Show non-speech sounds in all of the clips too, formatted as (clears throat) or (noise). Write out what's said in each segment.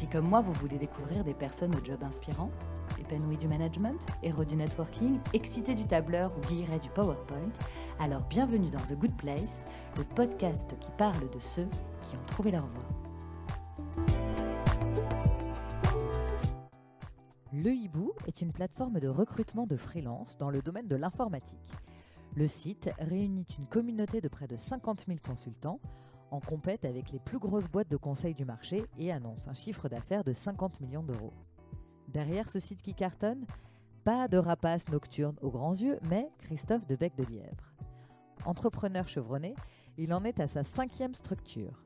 Si comme moi vous voulez découvrir des personnes au job inspirant, épanouies du management, héros du networking, excités du tableur ou guillerets du PowerPoint, alors bienvenue dans The Good Place, le podcast qui parle de ceux qui ont trouvé leur voie. Le Hibou est une plateforme de recrutement de freelance dans le domaine de l'informatique. Le site réunit une communauté de près de 50 000 consultants, en compète avec les plus grosses boîtes de conseil du marché et annonce un chiffre d'affaires de 50 millions d'euros. Derrière ce site qui cartonne, pas de rapace nocturne aux grands yeux, mais Christophe de Bec de Lièvre. Entrepreneur chevronné, il en est à sa cinquième structure.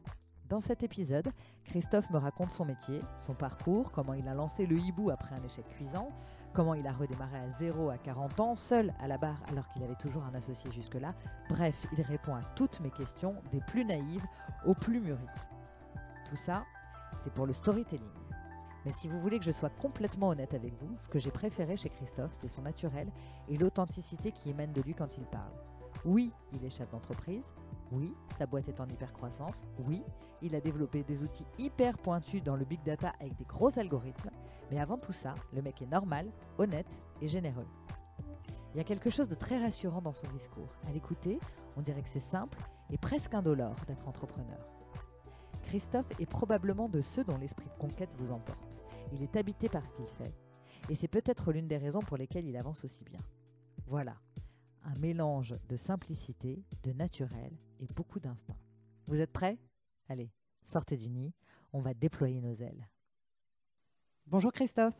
Dans cet épisode, Christophe me raconte son métier, son parcours, comment il a lancé le hibou après un échec cuisant, comment il a redémarré à zéro à 40 ans, seul à la barre alors qu'il avait toujours un associé jusque-là. Bref, il répond à toutes mes questions, des plus naïves aux plus mûries. Tout ça, c'est pour le storytelling. Mais si vous voulez que je sois complètement honnête avec vous, ce que j'ai préféré chez Christophe, c'est son naturel et l'authenticité qui émane de lui quand il parle. Oui, il est chef d'entreprise. Oui, sa boîte est en hyper-croissance. Oui, il a développé des outils hyper pointus dans le big data avec des gros algorithmes. Mais avant tout ça, le mec est normal, honnête et généreux. Il y a quelque chose de très rassurant dans son discours. À l'écouter, on dirait que c'est simple et presque indolore d'être entrepreneur. Christophe est probablement de ceux dont l'esprit de conquête vous emporte. Il est habité par ce qu'il fait. Et c'est peut-être l'une des raisons pour lesquelles il avance aussi bien. Voilà, un mélange de simplicité, de naturel et beaucoup d'instinct. Vous êtes prêts? Allez, sortez du nid, on va déployer nos ailes. Bonjour Christophe.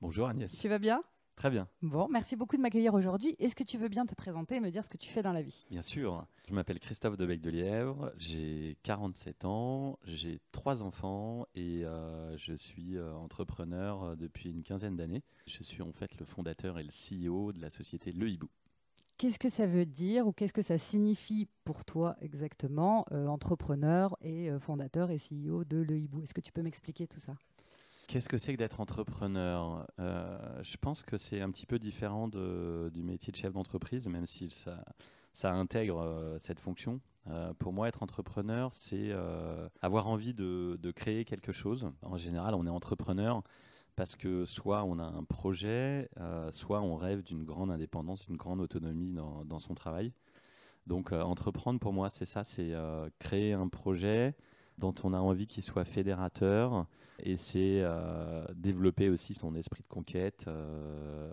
Bonjour Agnès. Tu vas bien? Très bien. Bon, merci beaucoup de m'accueillir aujourd'hui. Est-ce que tu veux bien te présenter et me dire ce que tu fais dans la vie? Bien sûr. Je m'appelle Christophe de Bec de Lièvre, j'ai 47 ans, j'ai trois enfants et euh, je suis euh, entrepreneur euh, depuis une quinzaine d'années. Je suis en fait le fondateur et le CEO de la société Le Hibou. Qu'est-ce que ça veut dire ou qu'est-ce que ça signifie pour toi exactement, entrepreneur et fondateur et CEO de Le Hibou? Est-ce que tu peux m'expliquer tout ça? Qu'est-ce que c'est que d'être entrepreneur? Euh, Je pense que c'est un petit peu différent du métier de chef d'entreprise, même si ça, intègre euh, cette fonction. Euh, pour moi, être entrepreneur, c'est avoir envie de, de, créer quelque chose. En général, on est entrepreneur parce que soit on a un projet, soit on rêve d'une grande indépendance, d'une grande autonomie dans, dans son travail. Donc, entreprendre, pour moi, c'est ça, c'est créer un projet, dont on a envie qu'il soit fédérateur et c'est euh, développer aussi son esprit de conquête euh,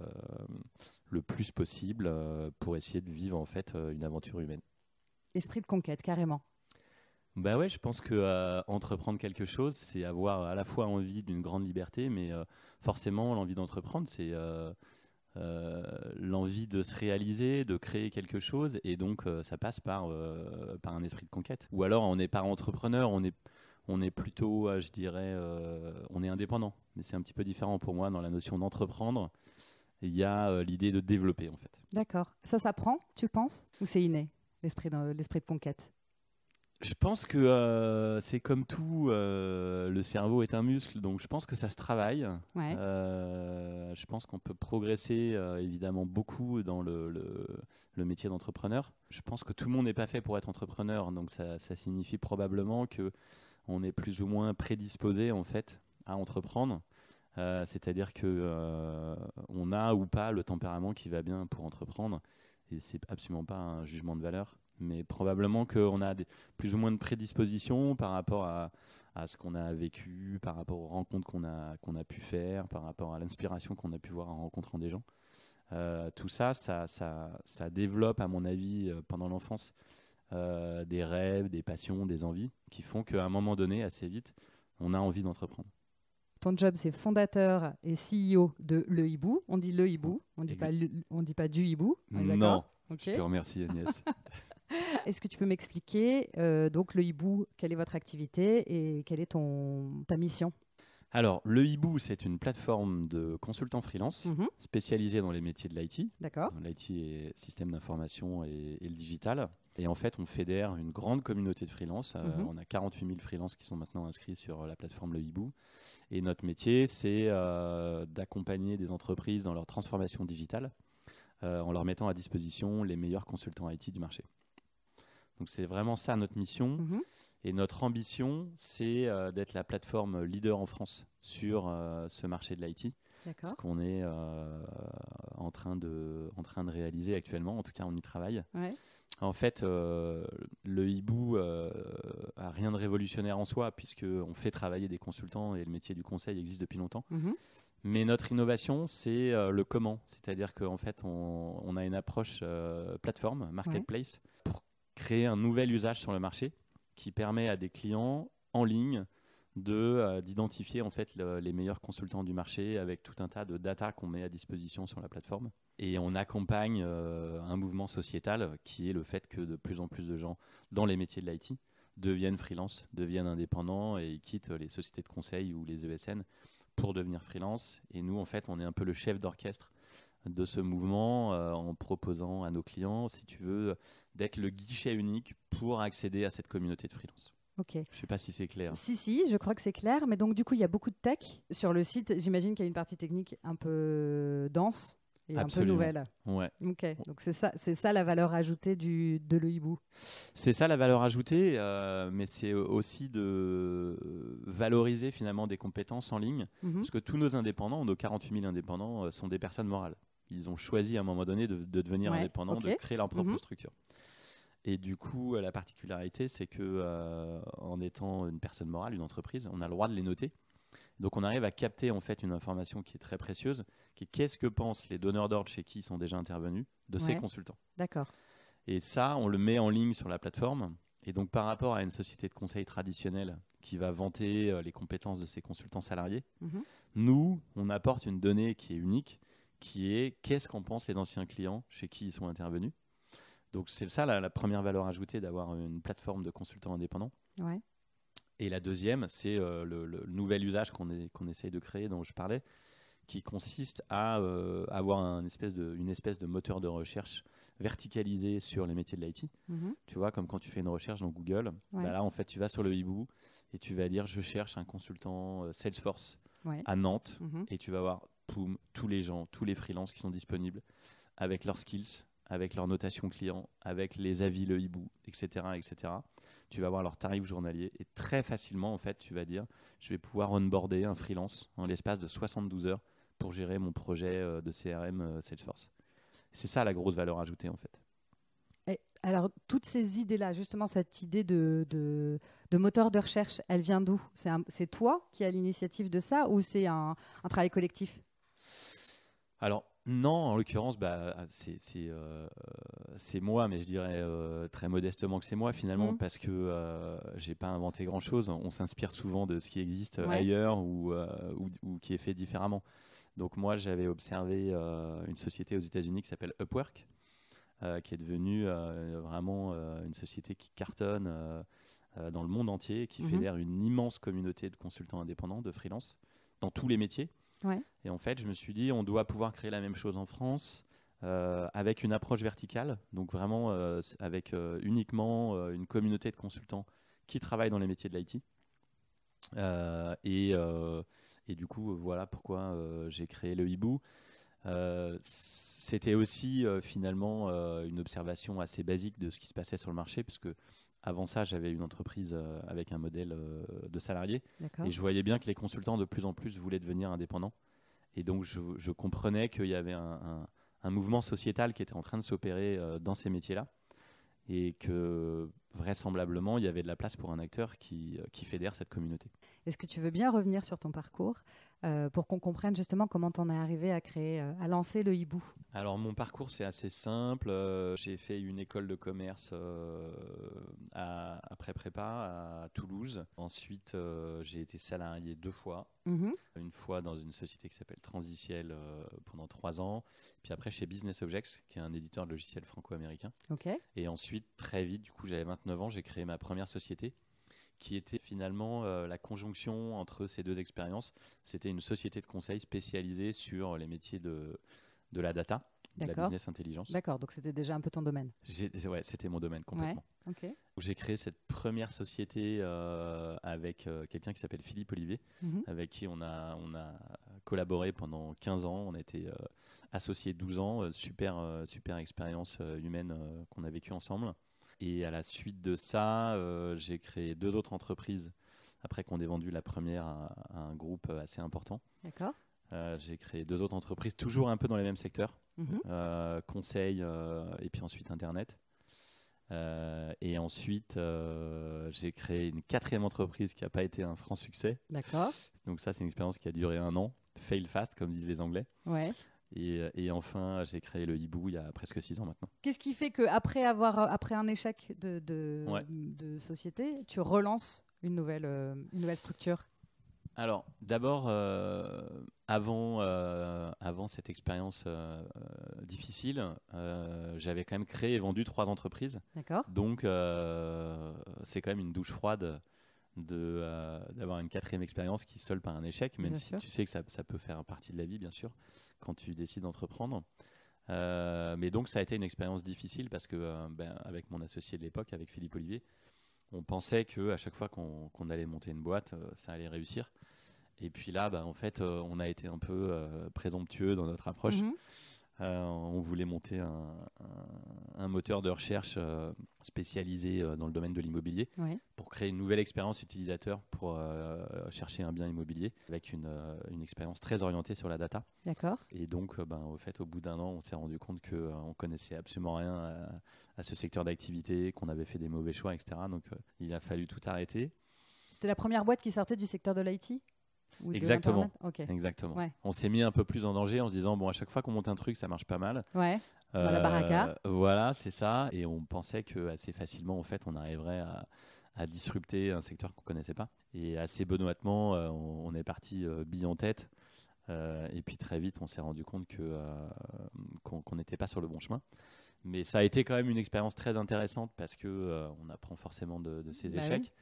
le plus possible euh, pour essayer de vivre en fait une aventure humaine. Esprit de conquête, carrément. Bah ouais, je pense que entreprendre quelque chose, c'est avoir à la fois envie d'une grande liberté, mais forcément l'envie d'entreprendre, c'est l'envie de se réaliser, de créer quelque chose, et donc euh, ça passe par, euh, par un esprit de conquête. Ou alors on n'est pas entrepreneur, on est, on est plutôt, je dirais, on est indépendant. Mais c'est un petit peu différent pour moi dans la notion d'entreprendre. Il y a l'idée de développer en fait. D'accord. Ça s'apprend, tu penses? Ou c'est inné, l'esprit l'esprit de conquête? Je pense que euh, c'est comme tout, euh, le cerveau est un muscle, donc je pense que ça se travaille. Euh, je pense qu'on peut progresser évidemment beaucoup dans le, le, métier d'entrepreneur. Je pense que tout le monde n'est pas fait pour être entrepreneur, donc ça, ça signifie probablement que on est plus ou moins prédisposé en fait à entreprendre. C'est-à-dire que on a ou pas le tempérament qui va bien pour entreprendre, et c'est absolument pas un jugement de valeur mais probablement qu'on a des, plus ou moins de prédispositions par rapport à, à ce qu'on a vécu, par rapport aux rencontres qu'on a, qu'on a pu faire, par rapport à l'inspiration qu'on a pu voir en rencontrant des gens. Euh, tout ça ça, ça, ça, développe, à mon avis, euh, pendant l'enfance, euh, des rêves, des passions, des envies qui font qu'à un moment donné, assez vite, on a envie d'entreprendre. Ton job, c'est fondateur et CEO de Le Hibou. On dit Le Hibou, on dit, pas, on dit pas du Hibou. Non, je te remercie Agnès. (laughs) Est-ce que tu peux m'expliquer euh, donc le hibou, quelle est votre activité et quelle est ton ta mission? Alors, le Hibou, c'est une plateforme de consultants freelance mhm. spécialisée dans les métiers de l'IT. D'accord. L'IT est système d'information et, le digital. Et en fait, on fédère une grande communauté de freelance. Euh, mhm. on a 48 000 freelances qui sont maintenant inscrits sur la plateforme Le Hibou. Et notre métier, c'est euh, d'accompagner des entreprises dans leur transformation digitale euh, en leur mettant à disposition les meilleurs consultants IT du marché. Donc, c'est vraiment ça notre mission. Mhm. Et notre ambition, c'est euh, d'être la plateforme leader en France sur euh, ce marché de l'IT. Ce qu'on est euh, en, train de, en train de réaliser actuellement. En tout cas, on y travaille. En fait, le hibou a rien de révolutionnaire en soi, puisqu'on fait travailler des consultants et le métier du conseil existe depuis longtemps. Mhm. Mais notre innovation, c'est le comment. C'est-à-dire qu'en fait, on, on, a une approche plateforme, marketplace, pour créer un nouvel usage sur le marché qui permet à des clients en ligne euh, d'identifier en fait les meilleurs consultants du marché avec tout un tas de data qu'on met à disposition sur la plateforme. Et on accompagne euh, un mouvement sociétal qui est le fait que de plus en plus de gens dans les métiers de l'IT deviennent freelance, deviennent indépendants et quittent les sociétés de conseil ou les ESN pour devenir freelance. Et nous en fait on est un peu le chef d'orchestre de ce mouvement euh, en proposant à nos clients, si tu veux, d'être le guichet unique pour accéder à cette communauté de freelance. Ok. Je ne sais pas si c'est clair. Si, si, je crois que c'est clair. Mais donc, du coup, il y a beaucoup de tech sur le site. J'imagine qu'il y a une partie technique un peu dense et un peu nouvelle. Ouais. Ok. Donc, c'est ça, c'est ça la valeur ajoutée du, de Le C'est ça la valeur ajoutée, euh, mais c'est aussi de valoriser finalement des compétences en ligne. Mhm. Parce que tous nos indépendants, nos 48 000 indépendants, euh, sont des personnes morales ils ont choisi à un moment donné de, devenir indépendants, de créer leur propre mhm. structure. Et du coup, la particularité, c'est que euh, en étant une personne morale, une entreprise, on a le droit de les noter. Donc, on arrive à capter en fait une information qui est très précieuse, qui est qu'est-ce que pensent les donneurs d'ordre chez qui ils sont déjà intervenus de ces consultants. D'accord. Et ça, on le met en ligne sur la plateforme. Et donc, par rapport à une société de conseil traditionnelle qui va vanter euh, les compétences de ses consultants salariés, mhm. nous, on apporte une donnée qui est unique qui est qu'est-ce qu'en pensent les anciens clients chez qui ils sont intervenus. Donc c'est ça la, première valeur ajoutée d'avoir une plateforme de consultants indépendants. Et la deuxième, c'est euh, le, nouvel usage qu'on qu'on essaye de créer, dont je parlais, qui consiste à euh, avoir un espèce de, une espèce de moteur de recherche verticalisé sur les métiers de l'IT. Mhm. Tu vois, comme quand tu fais une recherche dans Google, bah là, en fait, tu vas sur le hibou et tu vas dire je cherche un consultant euh, Salesforce à Nantes mhm. et tu vas voir tous les gens, tous les freelances qui sont disponibles avec leurs skills, avec leur notation client, avec les avis, le hibou, etc., etc. Tu vas voir leur tarif journalier et très facilement, en fait, tu vas dire, je vais pouvoir onboarder un freelance en l'espace de 72 heures pour gérer mon projet euh, de CRM euh, Salesforce. C'est ça la grosse valeur ajoutée, en fait. Et alors, toutes ces idées-là, justement, cette idée de, de, moteur de recherche, elle vient d'où? C'est toi qui as l'initiative de ça ou c'est un, un travail collectif? Alors, non, en l'occurrence, bah, euh, c'est moi, mais je dirais euh, très modestement que c'est moi finalement, mmh. parce que euh, j'ai pas inventé grand chose. On s'inspire souvent de ce qui existe ailleurs ou, ou, qui est fait différemment. Donc, moi, j'avais observé une société aux États-Unis qui s'appelle Upwork, qui est devenue vraiment une société qui cartonne dans le monde entier, qui mmh. fédère une immense communauté de consultants indépendants, de freelance, dans tous les métiers. Et en fait, je me suis dit, on doit pouvoir créer la même chose en France. Euh, avec une approche verticale, donc vraiment euh, avec euh, uniquement une communauté de consultants qui travaillent dans les métiers de l'IT. Et, et, du coup, voilà pourquoi j'ai créé le hibou. C'était aussi finalement une observation assez basique de ce qui se passait sur le marché, puisque avant ça, j'avais une entreprise euh, avec un modèle euh, de salarié. Et je voyais bien que les consultants, de plus en plus, voulaient devenir indépendants. Et donc, je, comprenais qu'il y avait un, mouvement sociétal qui était en train de s'opérer euh, dans ces métiers-là. Et que vraisemblablement, il y avait de la place pour un acteur qui, qui fédère cette communauté. Est-ce que tu veux bien revenir sur ton parcours? Euh, pour qu'on comprenne justement comment tu en es arrivé à créer, euh, à lancer le hibou Alors mon parcours c'est assez simple. Euh, j'ai fait une école de commerce après prépa à Toulouse. Ensuite j'ai été salarié deux fois. Mhm. Une fois dans une société qui s'appelle Transiciel pendant trois ans. Puis après chez Business Objects qui est un éditeur de logiciels franco-américain. Et ensuite très vite, du coup j'avais 29 ans, j'ai créé ma première société qui était finalement euh, la conjonction entre ces deux expériences. C'était une société de conseil spécialisée sur les métiers de, de la data, de la business intelligence. D'accord, donc c'était déjà un peu ton domaine. Ouais, c'était mon domaine complètement. J'ai créé cette première société euh, avec euh, quelqu'un qui s'appelle Philippe Olivier, mhm. avec qui on a, on a collaboré pendant 15 ans. On a été associés 12 ans. super, super expérience humaine qu'on a vécue ensemble. Et à la suite de ça, euh, j'ai créé deux autres entreprises après qu'on ait vendu la première à, un groupe assez important. D'accord. Euh, j'ai créé deux autres entreprises, toujours un peu dans les mêmes secteurs, euh, conseil et puis ensuite Internet. et ensuite, j'ai créé une quatrième entreprise qui n'a pas été un franc succès. D'accord. Donc ça, c'est une expérience qui a duré un an. Fail fast, comme disent les Anglais. Ouais. Et, et, enfin, j'ai créé le hibou il y a presque six ans maintenant. Qu'est-ce qui fait qu'après avoir après un échec de, de, de, société, tu relances une nouvelle, euh, une nouvelle structure? Alors, d'abord, euh, avant, euh, avant cette expérience difficile, j'avais quand même créé et vendu trois entreprises. D'accord. Donc, c'est quand même une douche froide euh, d'avoir une quatrième expérience qui seule par un échec, même si tu sais que ça, ça, peut faire partie de la vie, bien sûr, quand tu décides d'entreprendre. Euh, mais donc ça a été une expérience difficile parce que euh, ben, avec mon associé de l'époque, avec Philippe Olivier, on pensait que à chaque fois qu'on allait monter une boîte, ça allait réussir. Et puis là, ben, en fait, on a été un peu présomptueux dans notre approche. Mhm. Euh, on voulait monter un, moteur de recherche euh, spécialisé euh, dans le domaine de l'immobilier pour créer une nouvelle expérience utilisateur pour chercher un bien immobilier avec une, expérience très orientée sur la data. D'accord. Et donc, ben, au fait, au bout d'un an, on s'est rendu compte qu'on connaissait absolument rien à, à ce secteur d'activité, qu'on avait fait des mauvais choix, etc. Donc, il a fallu tout arrêter. C'était la première boîte qui sortait du secteur de l'IT Exactement. Exactement. On s'est mis un peu plus en danger en se disant bon à chaque fois qu'on monte un truc ça marche pas mal. Ouais. Dans la baraka. Euh, voilà, c'est ça. Et on pensait que assez facilement en fait on arriverait à, disrupter un secteur qu'on connaissait pas. Et assez benoîtement euh, on, est parti euh, bille en tête. Et puis très vite on s'est rendu compte que qu'on n'était pas sur le bon chemin. Mais ça a été quand même une expérience très intéressante parce que euh, on apprend forcément de, de ses bah échecs.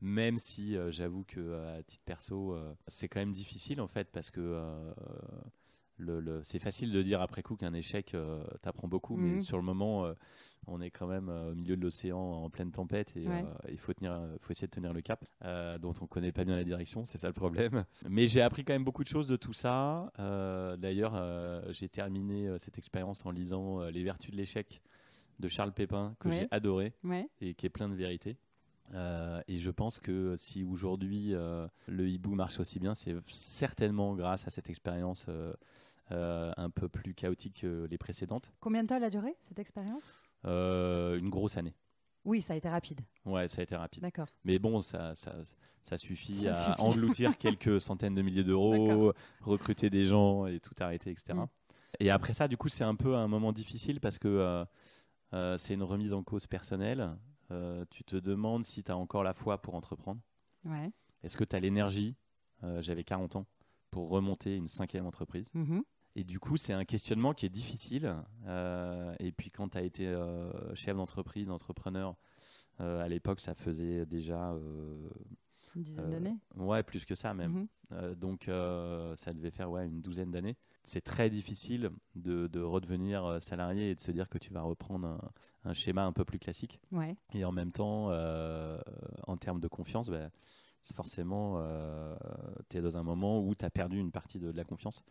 Même si euh, j'avoue que euh, à titre perso, c'est quand même difficile en fait parce que le, c'est facile de dire après coup qu'un échec t'apprend beaucoup, mais mhm. sur le moment, on est quand même au milieu de l'océan en pleine tempête et il faut tenir, faut essayer de tenir le cap, dont on connaît pas bien la direction, c'est ça le problème. Mais j'ai appris quand même beaucoup de choses de tout ça. D'ailleurs, j'ai terminé cette expérience en lisant Les Vertus de l'échec de Charles Pépin que j'ai adoré et qui est plein de vérité. Euh, et je pense que si aujourd'hui euh, le hibou marche aussi bien, c'est certainement grâce à cette expérience euh, un peu plus chaotique que les précédentes. Combien de temps elle a duré cette expérience? Une grosse année. Oui, ça a été rapide. Ouais, ça a été rapide. D'accord. Mais bon, ça, ça, ça suffit à (laughs) engloutir quelques centaines de milliers d'euros, recruter des gens et tout arrêter, etc. Mm. Et après ça, du coup, c'est un peu un moment difficile parce que c'est une remise en cause personnelle. Euh, tu te demandes si tu as encore la foi pour entreprendre. Est-ce que tu as l'énergie, euh, j'avais 40 ans, pour remonter une cinquième entreprise? Mm-hmm. Et du coup, c'est un questionnement qui est difficile. Euh, et puis, quand tu as été chef d'entreprise, entrepreneur, à l'époque, ça faisait déjà. une dizaine d'années Ouais, plus que ça même. Mm-hmm. donc, ça devait faire ouais, une douzaine d'années c'est très difficile de, redevenir euh, salarié et de se dire que tu vas reprendre un, schéma un peu plus classique. Et en même temps, euh, en termes de confiance, bah, forcément, euh, tu es dans un moment où tu as perdu une partie de, la confiance.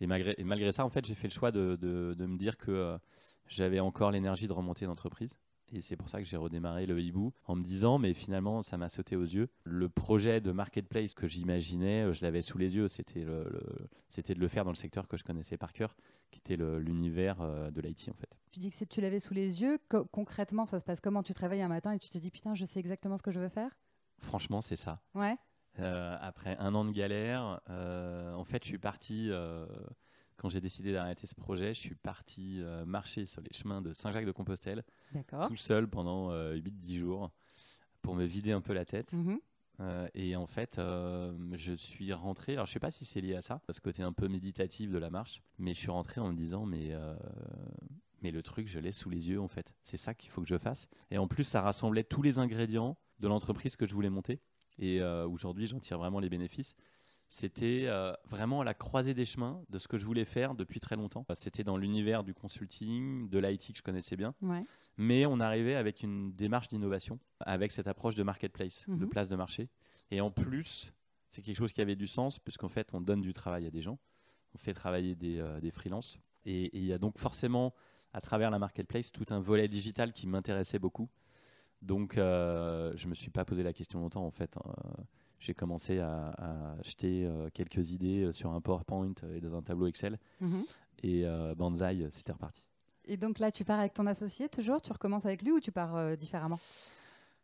Et malgré, ça, en fait, j'ai fait le choix de, me dire que j'avais encore l'énergie de remonter l'entreprise. Et c'est pour ça que j'ai redémarré le hibou en me disant, mais finalement, ça m'a sauté aux yeux. Le projet de marketplace que j'imaginais, euh, je l'avais sous les yeux. C'était le, de le faire dans le secteur que je connaissais par cœur, qui était l'univers euh, de l'IT en fait. Tu dis que tu l'avais sous les yeux. concrètement, ça se passe comment? Tu te réveilles un matin et tu te dis, putain, je sais exactement ce que je veux faire? Franchement, c'est ça. Ouais. après un an de galère, en fait, je suis parti quand j'ai décidé d'arrêter ce projet, je suis parti marcher sur les chemins de Saint-Jacques-de-Compostelle, tout seul pendant 8-10 jours, pour me vider un peu la tête. Mhm. Euh, et en fait, euh, je suis rentré. Alors, je sais pas si c'est lié à ça, ce côté un peu méditatif de la marche, mais je suis rentré en me disant, mais euh, mais le truc, je l'ai sous les yeux en fait. C'est ça qu'il faut que je fasse. Et en plus, ça rassemblait tous les ingrédients de l'entreprise que je voulais monter. Et aujourd'hui, j'en tire vraiment les bénéfices. C'était vraiment à la croisée des chemins de ce que je voulais faire depuis très longtemps. C'était dans l'univers du consulting, de l'IT que je connaissais bien. Ouais mais on arrivait avec une démarche d'innovation, avec cette approche de marketplace, de mhm. place de marché. Et en plus, c'est quelque chose qui avait du sens, puisqu'en fait, on donne du travail à des gens, on fait travailler des, euh, des freelances. Et il y a donc forcément, à travers la marketplace, tout un volet digital qui m'intéressait beaucoup. Donc, euh, je ne me suis pas posé la question longtemps, en fait. Hein. J'ai commencé à, à acheter euh, quelques idées sur un PowerPoint et dans un tableau Excel. Mhm. Et Banzai, c'était reparti. Et donc là, tu pars avec ton associé toujours? Tu recommences avec lui ou tu pars euh, différemment?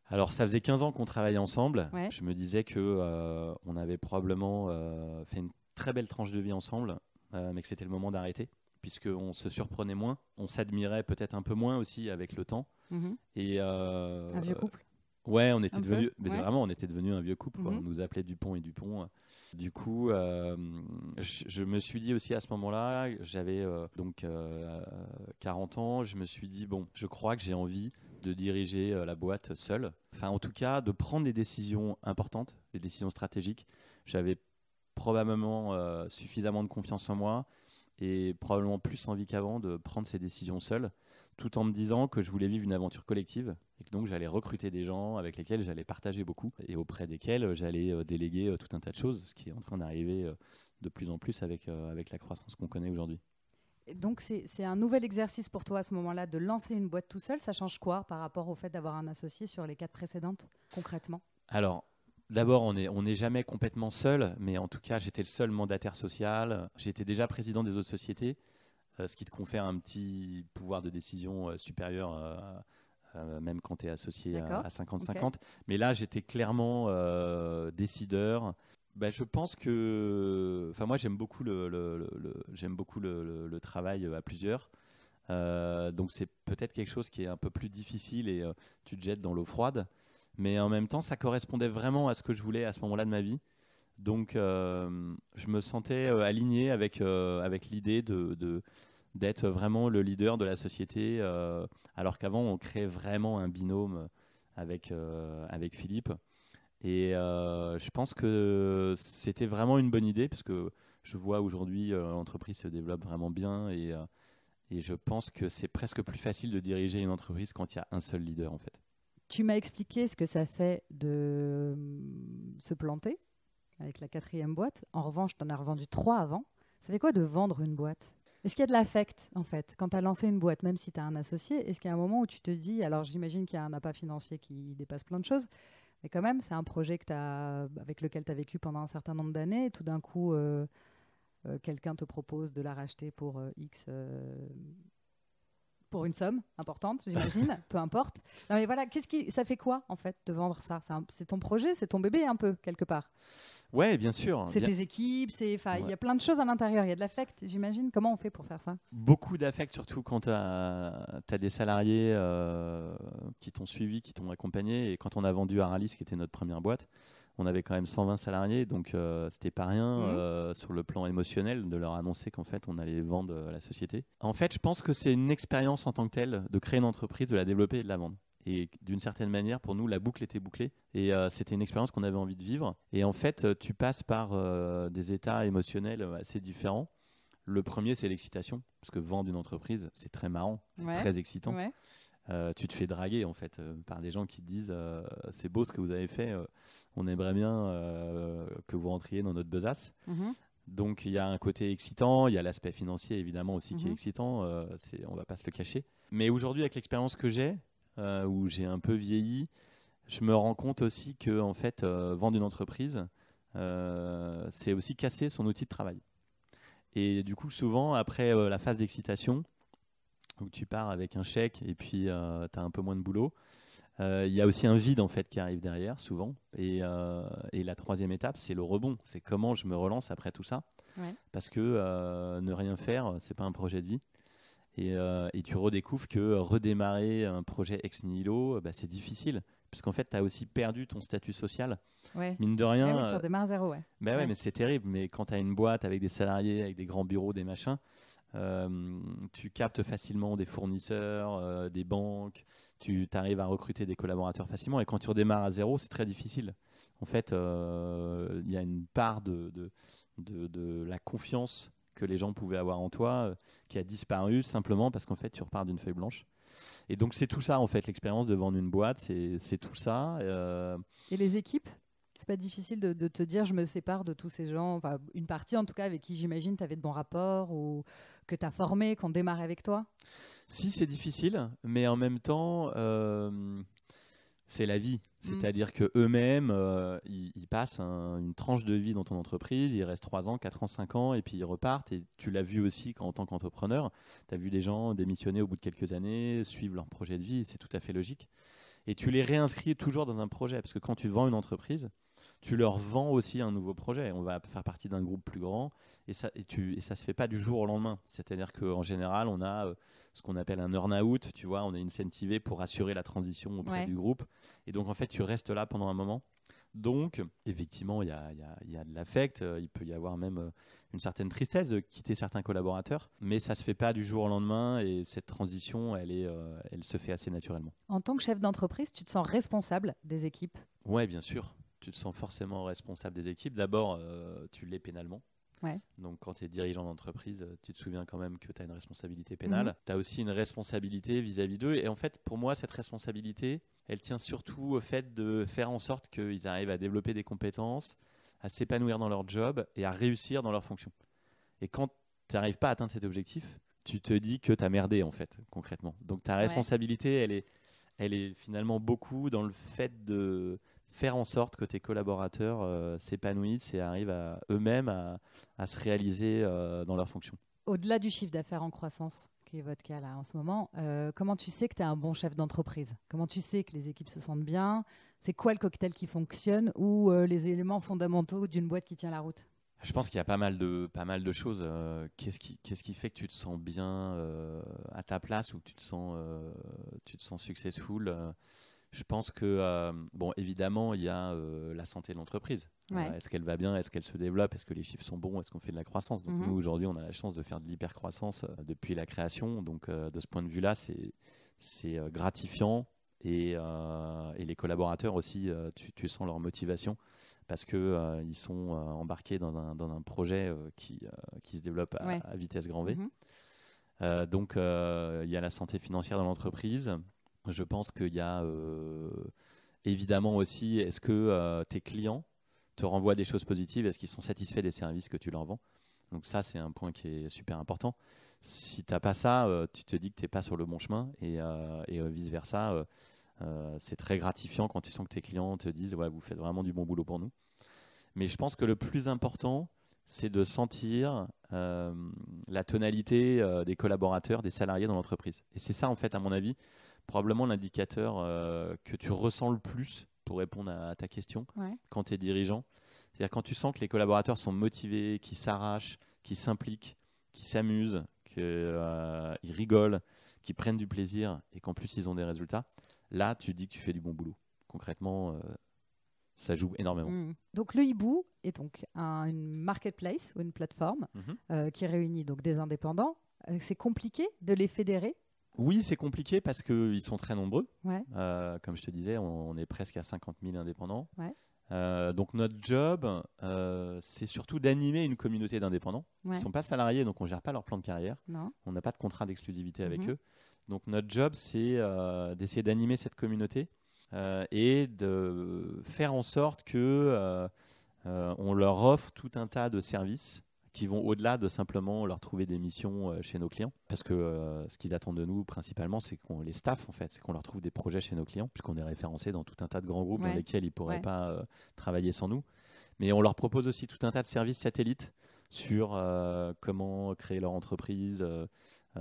Alors, ça faisait 15 ans qu'on travaillait ensemble. Je me disais que euh, on avait probablement euh, fait une très belle tranche de vie ensemble, mais que c'était le moment d'arrêter, puisqu'on se surprenait moins, on s'admirait peut-être un peu moins aussi avec le temps. Mhm. Et, un vieux couple? Ouais, on était devenu, mais vraiment, on était devenu un vieux couple. On mhm. nous appelait Dupont et Dupont. Du coup, euh, je, me suis dit aussi à ce moment-là, j'avais euh, donc 40 euh, ans, je me suis dit, bon, je crois que j'ai envie de diriger la boîte seul. Enfin, en tout cas, de prendre des décisions importantes, des décisions stratégiques. J'avais probablement suffisamment de confiance en moi et probablement plus envie qu'avant de prendre ces décisions seul, tout en me disant que je voulais vivre une aventure collective et que donc j'allais recruter des gens avec lesquels j'allais partager beaucoup et auprès desquels j'allais euh, déléguer euh, tout un tas de choses, ce qui est en train d'arriver euh, de plus en plus avec, avec la croissance qu'on connaît aujourd'hui. Donc c'est un nouvel exercice pour toi à ce moment-là de lancer une boîte tout seul. Ça change quoi par rapport au fait d'avoir un associé sur les quatre précédentes, concrètement? Alors, D'abord, on n'est on jamais complètement seul, mais en tout cas, j'étais le seul mandataire social. J'étais déjà président des autres sociétés, ce qui te confère un petit pouvoir de décision supérieur euh, même quand tu es associé à 50-50. Mais là, j'étais clairement euh, décideur. Ben, je pense que, enfin moi j'aime beaucoup le, j'aime beaucoup le, travail à plusieurs. Euh, donc c'est peut-être quelque chose qui est un peu plus difficile et tu te jettes dans l'eau froide. Mais en même temps, ça correspondait vraiment à ce que je voulais à ce moment-là de ma vie. Donc je me sentais aligné avec avec l'idée de, d'être vraiment le leader de la société, euh, alors qu'avant on crée vraiment un binôme avec, euh, avec Philippe. Et euh, je pense que c'était vraiment une bonne idée, parce que je vois aujourd'hui l'entreprise se développe vraiment bien et, et je pense que c'est presque plus facile de diriger une entreprise quand il y a un seul leader en fait. Tu m'as expliqué ce que ça fait de se planter avec la quatrième boîte. En revanche, tu en as revendu trois avant. Ça fait quoi de vendre une boîte? Est-ce qu'il y a de l'affect, en fait, quand tu as lancé une boîte, même si tu as un associé? Est-ce qu'il y a un moment où tu te dis, alors j'imagine qu'il y a un appât financier qui dépasse plein de choses, mais quand même, c'est un projet avec lequel tu as vécu pendant un certain nombre d'années, tout d'un coup, euh, euh, quelqu'un te propose de la racheter pour euh, X pour une somme importante, j'imagine, (laughs) peu importe. Non, mais voilà, qu'est-ce qui, ça fait quoi en fait de vendre ça? C'est ton projet, c'est ton bébé un peu quelque part. Ouais, bien sûr. C'est tes équipes, c'est, enfin, il y a plein de choses à l'intérieur. Il y a de l'affect, j'imagine. Comment on fait pour faire ça? Beaucoup d'affect, surtout quand tu as, des salariés euh, qui t'ont suivi, qui t'ont accompagné. Et quand on a vendu Aralis, qui était notre première boîte, on avait quand même 120 salariés, donc euh, c'était pas rien mmh. euh, sur le plan émotionnel de leur annoncer qu'en fait on allait vendre euh, la société. En fait, je pense que c'est une expérience en tant que telle de créer une entreprise, de la développer et de la vendre. Et d'une certaine manière, pour nous, la boucle était bouclée. Et c'était une expérience qu'on avait envie de vivre. Et en fait, tu passes par des états émotionnels assez différents. Le premier, c'est l'excitation, parce que vendre une entreprise, c'est très marrant, c'est très excitant. Euh, tu te fais draguer en fait euh, par des gens qui te disent euh, c'est beau ce que vous avez fait, on aimerait bien que vous rentriez dans notre besace. Mhm. Donc il y a un côté excitant, il y a l'aspect financier évidemment aussi qui est mhm. excitant, c'est, on va pas se le cacher. Mais aujourd'hui avec l'expérience que j'ai, où j'ai un peu vieilli, je me rends compte aussi que en fait vendre une entreprise, c'est aussi casser son outil de travail. Et du coup souvent après la phase d'excitation, où tu pars avec un chèque et puis euh, tu as un peu moins de boulot. Il y a aussi un vide en fait qui arrive derrière souvent. Et, et la troisième étape, c'est le rebond. C'est comment je me relance après tout ça. Parce que ne rien faire, c'est pas un projet de vie. Et, et, tu redécouvres que redémarrer un projet ex nihilo, bah, c'est difficile parce qu'en fait, tu as aussi perdu ton statut social. Mine de rien. Ah tu redémarres zéro, ouais. Bah ouais, mais c'est terrible. Mais quand tu as une boîte avec des salariés, avec des grands bureaux, des machins, euh, tu captes facilement des fournisseurs, euh, des banques, tu arrives à recruter des collaborateurs facilement. Et quand tu redémarres à zéro, c'est très difficile. En fait, euh, il y a une part de, de, la confiance que les gens pouvaient avoir en toi qui a disparu simplement parce qu'en fait, tu repars d'une feuille blanche. Et donc c'est tout ça en fait, l'expérience de vendre une boîte, c'est tout ça. Et les équipes? C'est pas difficile de, te dire je me sépare de tous ces gens, enfin une partie en tout cas avec qui j'imagine tu avais de bons rapports ou que tu as formé, qu'on démarre avec toi? Si c'est difficile, mais en même temps, euh, c'est la vie. Mm. C'est-à-dire que eux-mêmes, euh, ils, passent une tranche de vie dans ton entreprise, ils restent 3 ans, 4 ans, 5 ans, et puis ils repartent. Et tu l'as vu aussi quand, en tant qu'entrepreneur, tu as vu des gens démissionner au bout de quelques années, suivre leur projet de vie, c'est tout à fait logique. Et tu les réinscris toujours dans un projet, parce que quand tu vends une entreprise, tu leur vends aussi un nouveau projet. On va faire partie d'un groupe plus grand et ça et tu et ça se fait pas du jour au lendemain. C'est-à-dire qu'en général, on a euh, ce qu'on appelle un earn-out, tu vois, on est incentivé pour assurer la transition auprès du groupe. Et donc en fait, tu restes là pendant un moment. Donc, effectivement, il y a, y, a, y a, de l'affect, euh, il peut y avoir même euh, une certaine tristesse de quitter certains collaborateurs, mais ça se fait pas du jour au lendemain et cette transition, elle, est, elle se fait assez naturellement. En tant que chef d'entreprise, tu te sens responsable des équipes? Ouais, bien sûr tu te sens forcément responsable des équipes. D'abord, euh, tu l'es pénalement. Donc, quand tu es dirigeant d'entreprise, tu te souviens quand même que tu as une responsabilité pénale. Mhm. Tu as aussi une responsabilité vis-à-vis d'eux. Et en fait, pour moi, cette responsabilité, elle tient surtout au fait de faire en sorte qu'ils arrivent à développer des compétences, à s'épanouir dans leur job et à réussir dans leur fonction. Et quand tu n'arrives pas à atteindre cet objectif, tu te dis que tu as merdé, en fait, concrètement. Donc, ta responsabilité, elle, est, elle est finalement beaucoup dans le fait de faire en sorte que tes collaborateurs euh, s'épanouissent et arrivent à eux-mêmes à, se réaliser euh, dans leurs fonctions. Au-delà du chiffre d'affaires en croissance, qui est votre cas là en ce moment, euh, comment tu sais que tu es un bon chef d'entreprise? Comment tu sais que les équipes se sentent bien? C'est quoi le cocktail qui fonctionne? Ou les éléments fondamentaux d'une boîte qui tient la route? Je pense qu'il y a pas mal de, pas mal de choses. qu'est-ce, qui, qu'est-ce qui fait que tu te sens bien à ta place ou que tu te sens, tu te sens successful je pense que, euh, bon, évidemment, il y a euh, la santé de l'entreprise. Euh, est-ce qu'elle va bien? Est-ce qu'elle se développe? Est-ce que les chiffres sont bons? Est-ce qu'on fait de la croissance? Donc, mhm. nous, aujourd'hui, on a la chance de faire de l'hypercroissance depuis la création. Donc, de ce point de vue-là, c'est gratifiant. Et, et, les collaborateurs aussi, tu, tu, sens leur motivation parce qu'ils ils sont embarqués dans un, dans un projet qui, qui se développe à, vitesse grand V. Mhm. donc, il y a la santé financière dans l'entreprise. Je pense qu'il y a euh, évidemment aussi, est-ce que euh, tes clients te renvoient des choses positives? Est-ce qu'ils sont satisfaits des services que tu leur vends? Donc ça, c'est un point qui est super important. Si tu n'as pas ça, euh, tu te dis que tu n'es pas sur le bon chemin et, vice-versa. c'est très gratifiant quand tu sens que tes clients te disent ouais, vous faites vraiment du bon boulot pour nous. Mais je pense que le plus important, c'est de sentir la tonalité des collaborateurs, des salariés dans l'entreprise. Et c'est ça, en fait, à mon avis, probablement l'indicateur euh, que tu ressens le plus pour répondre à, ta question quand tu es dirigeant. C'est-à-dire quand tu sens que les collaborateurs sont motivés, qu'ils s'arrachent, qu'ils s'impliquent, qu'ils s'amusent, qu'ils euh, rigolent, qu'ils prennent du plaisir et qu'en plus ils ont des résultats, là tu dis que tu fais du bon boulot. Concrètement, euh, ça joue énormément. Mmh. Donc le hibou est donc un, une marketplace ou une plateforme mmh qui réunit donc des indépendants. c'est compliqué de les fédérer oui, c'est compliqué parce qu'ils sont très nombreux. Euh, comme je te disais, on, est presque à 50 000 indépendants. Euh, donc notre job, euh, c'est surtout d'animer une communauté d'indépendants. Ils ne sont pas salariés, donc on ne gère pas leur plan de carrière. On n'a pas de contrat d'exclusivité avec mhm. eux. Donc notre job, c'est d'essayer d'animer cette communauté et de faire en sorte que on leur offre tout un tas de services qui vont au-delà de simplement leur trouver des missions euh, chez nos clients. Parce que euh, ce qu'ils attendent de nous principalement, c'est qu'on les staff en fait, c'est qu'on leur trouve des projets chez nos clients, puisqu'on est référencé dans tout un tas de grands groupes dans lesquels ils ne pourraient pas euh, travailler sans nous. Mais on leur propose aussi tout un tas de services satellites sur comment créer leur entreprise,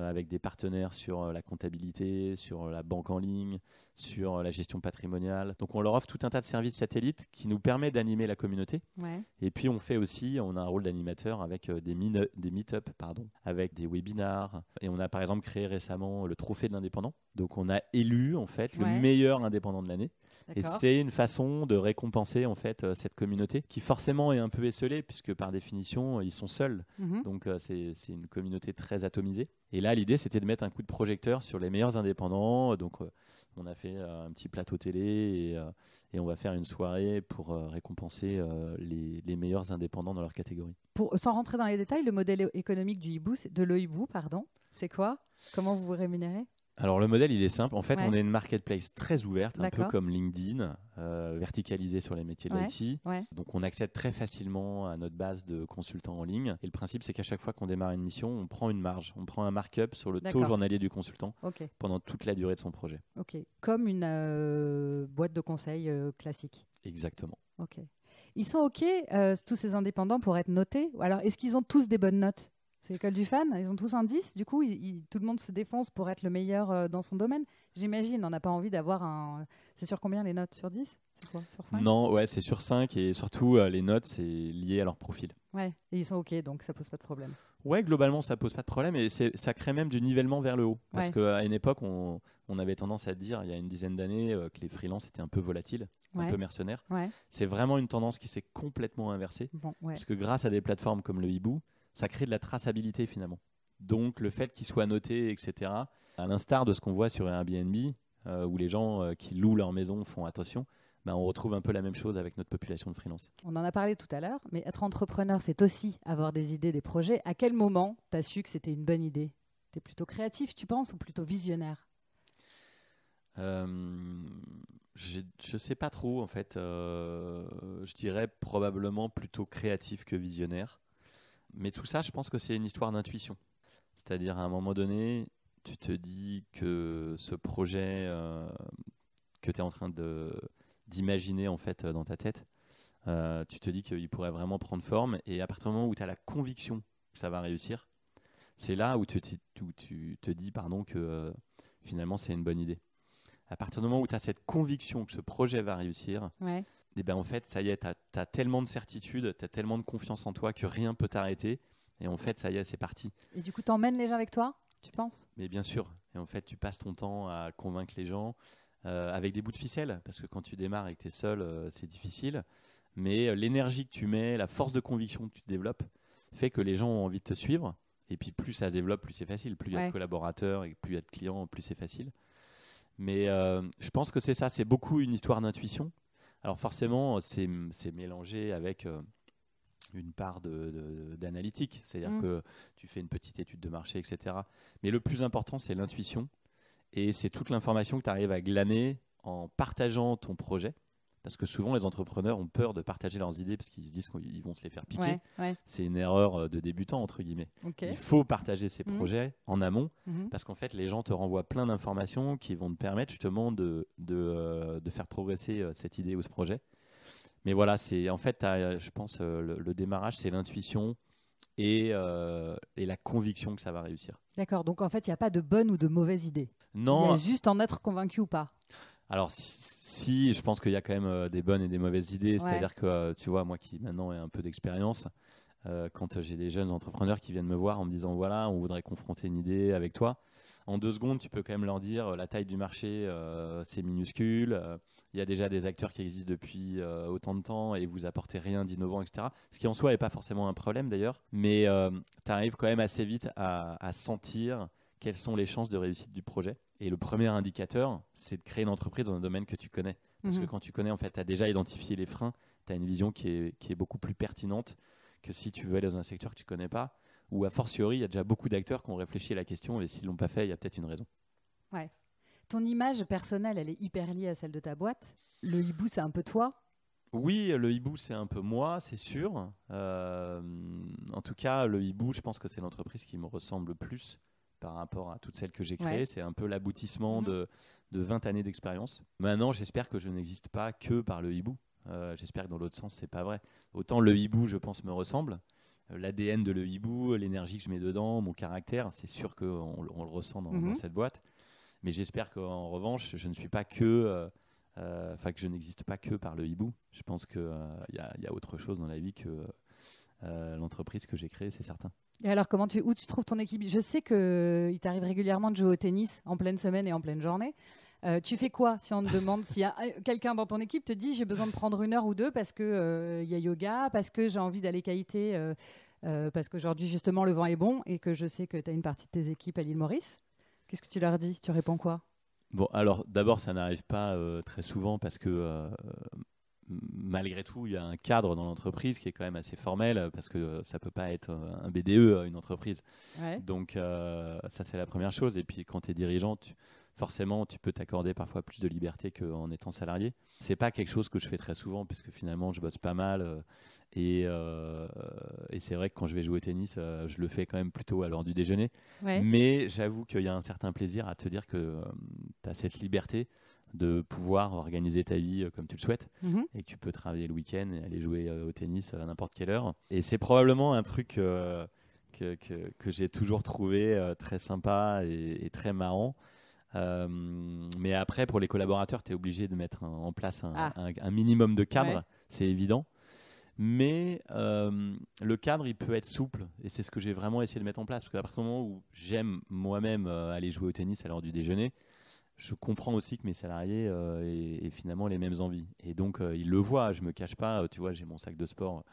avec des partenaires sur euh, la comptabilité, sur la banque en ligne, sur la gestion patrimoniale. Donc on leur offre tout un tas de services satellites qui nous permet d'animer la communauté. Et puis on fait aussi, on a un rôle d'animateur avec des, des meet-up, pardon, avec des webinars. Et on a par exemple créé récemment le trophée de l'indépendant. Donc on a élu en fait le meilleur indépendant de l'année. Et c'est une façon de récompenser en fait euh, cette communauté qui forcément est un peu esselée puisque par définition ils sont seuls. Mhm. Donc euh, c'est une communauté très atomisée. Et là l'idée c'était de mettre un coup de projecteur sur les meilleurs indépendants. Donc euh, on a fait un petit plateau télé et, on va faire une soirée pour récompenser les, les, meilleurs indépendants dans leur catégorie. Pour, sans rentrer dans les détails, le modèle économique du hibou, de l'hibou, pardon, c'est quoi? Comment vous vous rémunérez? Alors le modèle il est simple. En fait, on est une marketplace très ouverte, un peu comme LinkedIn, euh, verticalisée sur les métiers de l'IT. Donc on accède très facilement à notre base de consultants en ligne. Et le principe c'est qu'à chaque fois qu'on démarre une mission, on prend une marge, on prend un markup sur le taux journalier du consultant pendant toute la durée de son projet. Ok, comme une euh, boîte de conseil euh, classique. Exactement. Ok. Ils sont ok tous ces indépendants pour être notés? Alors est-ce qu'ils ont tous des bonnes notes? C'est l'école du fan. Ils ont tous un 10. Du coup, tout le monde se défonce pour être le meilleur euh, dans son domaine. J'imagine. On n'a pas envie d'avoir un. C'est sur combien les notes? Sur 10 quoi? Sur 5 Non, ouais, c'est sur 5 et surtout euh, les notes, c'est lié à leur profil. Ouais, et ils sont OK, donc ça pose pas de problème. Ouais, globalement, ça pose pas de problème et ça crée même du nivellement vers le haut. Parce qu'à une époque, on, on, avait tendance à dire, il y a une dizaine d'années, euh, que les freelances étaient un peu volatiles, un peu mercenaires. C'est vraiment une tendance qui s'est complètement inversée. Parce que grâce à des plateformes comme le Hibou, ça crée de la traçabilité finalement. Donc le fait qu'il soit noté, etc., à l'instar de ce qu'on voit sur Airbnb, euh, où les gens euh, qui louent leur maison font attention, ben, on retrouve un peu la même chose avec notre population de freelance. On en a parlé tout à l'heure, mais être entrepreneur, c'est aussi avoir des idées, des projets. À quel moment tu as su que c'était une bonne idée? Tu es plutôt créatif, tu penses, ou plutôt visionnaire? Euh, je ne sais pas trop, en fait. je dirais probablement plutôt créatif que visionnaire. Mais tout ça, je pense que c'est une histoire d'intuition. C'est-à-dire, à un moment donné, tu te dis que ce projet euh, que tu es en train d'imaginer en fait dans ta tête, euh, tu te dis qu'il pourrait vraiment prendre forme. Et à partir du moment où tu as la conviction que ça va réussir, c'est là où tu, tu, te dis pardon, que euh, finalement c'est une bonne idée. À partir du moment où tu as cette conviction que ce projet va réussir, et ben en fait, ça y est, tu as, tellement de certitude, tu as tellement de confiance en toi que rien peut t'arrêter. Et en fait, ça y est, c'est parti. Et du coup, tu emmènes les gens avec toi, tu penses? Mais bien sûr. Et en fait, tu passes ton temps à convaincre les gens euh, avec des bouts de ficelle. Parce que quand tu démarres et que tu es seul, euh, c'est difficile. Mais euh, l'énergie que tu mets, la force de conviction que tu développes, fait que les gens ont envie de te suivre. Et puis, plus ça se développe, plus c'est facile. Plus il y a de collaborateurs et plus il y a de clients, plus c'est facile. Mais je pense que c'est ça, c'est beaucoup une histoire d'intuition. Alors forcément, c'est mélangé avec euh, une part d'analytique, c'est-à-dire mm. que tu fais une petite étude de marché, etc. Mais le plus important, c'est l'intuition, et c'est toute l'information que tu arrives à glaner en partageant ton projet parce que souvent les entrepreneurs ont peur de partager leurs idées parce qu'ils se disent qu'ils vont se les faire piquer. C'est une erreur euh, de débutant entre guillemets. Il faut partager ses mhm. projets en amont mhm. parce qu'en fait les gens te renvoient plein d'informations qui vont te permettre justement de, de, euh, de faire progresser euh, cette idée ou ce projet. Mais voilà, c'est en fait, je pense, le, démarrage, c'est l'intuition et, et, la conviction que ça va réussir. D'accord, donc en fait, il n'y a pas de bonne ou de mauvaise idée. Non. Il y a juste en être convaincu ou pas. Alors, si, je pense qu'il y a quand même euh, des bonnes et des mauvaises idées. C'est-à-dire que, euh, tu vois, moi qui maintenant ai un peu d'expérience, euh, quand j'ai des jeunes entrepreneurs qui viennent me voir en me disant voilà, on voudrait confronter une idée avec toi, en deux secondes, tu peux quand même leur dire la taille du marché, c'est minuscule. Il y a déjà des acteurs qui existent depuis autant de temps et vous apportez rien d'innovant, etc. Ce qui en soi n'est pas forcément un problème d'ailleurs, mais tu arrives quand même assez vite à, à sentir quelles sont les chances de réussite du projet. Et le premier indicateur, c'est de créer une entreprise dans un domaine que tu connais. Parce que mhm. quand tu connais, en fait, tu as déjà identifié les freins, tu as une vision qui est, qui est beaucoup plus pertinente que si tu veux aller dans un secteur que tu connais pas. Ou a fortiori, il y a déjà beaucoup d'acteurs qui ont réfléchi à la question et s'ils l'ont pas fait, il y a peut-être une raison. Ouais. Ton image personnelle, elle est hyper liée à celle de ta boîte. Le hibou, c'est un peu toi? Oui, le hibou, c'est un peu moi, c'est sûr. Euh, en tout cas, le hibou, je pense que c'est l'entreprise qui me ressemble le plus par rapport à toutes celles que j'ai créées. C'est un peu l'aboutissement mhm. de, de 20 années d'expérience. Maintenant, j'espère que je n'existe pas que par le hibou. Euh, j'espère que dans l'autre sens, c'est pas vrai. Autant le hibou, je pense, me ressemble. l'ADN de l'Hibou, l'énergie que je mets dedans, mon caractère, c'est sûr qu'on on le ressent dans, mhm. cette boîte. Mais j'espère qu'en revanche, je ne suis pas que, enfin que je n'existe pas que par le hibou. Je pense qu'il y, y, a autre chose dans la vie que l'entreprise que j'ai créée, c'est certain. Et alors, comment tu, où tu trouves ton équipe Je sais qu'il t'arrive régulièrement de jouer au tennis en pleine semaine et en pleine journée. Euh, tu fais quoi si on te demande a quelqu'un dans ton équipe te dit j'ai besoin de prendre une heure ou deux parce que euh, il y a yoga, parce que j'ai envie d'aller qualité, euh, parce qu'aujourd'hui justement le vent est bon et que je sais que tu as une partie de tes équipes à l'île Maurice? Qu'est-ce que tu leur dis? Tu réponds quoi? Bon, alors d'abord, ça n'arrive pas très souvent parce que malgré tout, il y a un cadre dans l'entreprise qui est quand même assez formel parce que ça peut pas être un BDE, une entreprise. Donc, ça, c'est la première chose. Et puis, quand tu es dirigeant, tu, forcément, tu peux t'accorder parfois plus de liberté qu'en étant salarié. C'est pas quelque chose que je fais très souvent, puisque finalement, je bosse pas mal. Euh, euh, et, c'est vrai que quand je vais jouer au tennis, euh, je le fais quand même plutôt à l'heure du déjeuner. Mais j'avoue qu'il y a un certain plaisir à te dire que tu as cette liberté de pouvoir organiser ta vie comme tu le souhaites mhm. et que tu peux travailler le week-end et aller jouer au tennis à n'importe quelle heure. Et c'est probablement un truc que, que, j'ai toujours trouvé très sympa et très marrant. Euh, mais après, pour les collaborateurs, tu es obligé de mettre en place un, ah. minimum de cadre, c'est évident. Mais euh, le cadre, il peut être souple, et c'est ce que j'ai vraiment essayé de mettre en place. Parce qu'à partir du moment où j'aime moi-même euh, aller jouer au tennis à l'heure du déjeuner, je comprends aussi que mes salariés aient, finalement les mêmes envies. Et donc, ils le voient, je me cache pas, tu vois, j'ai mon sac de sport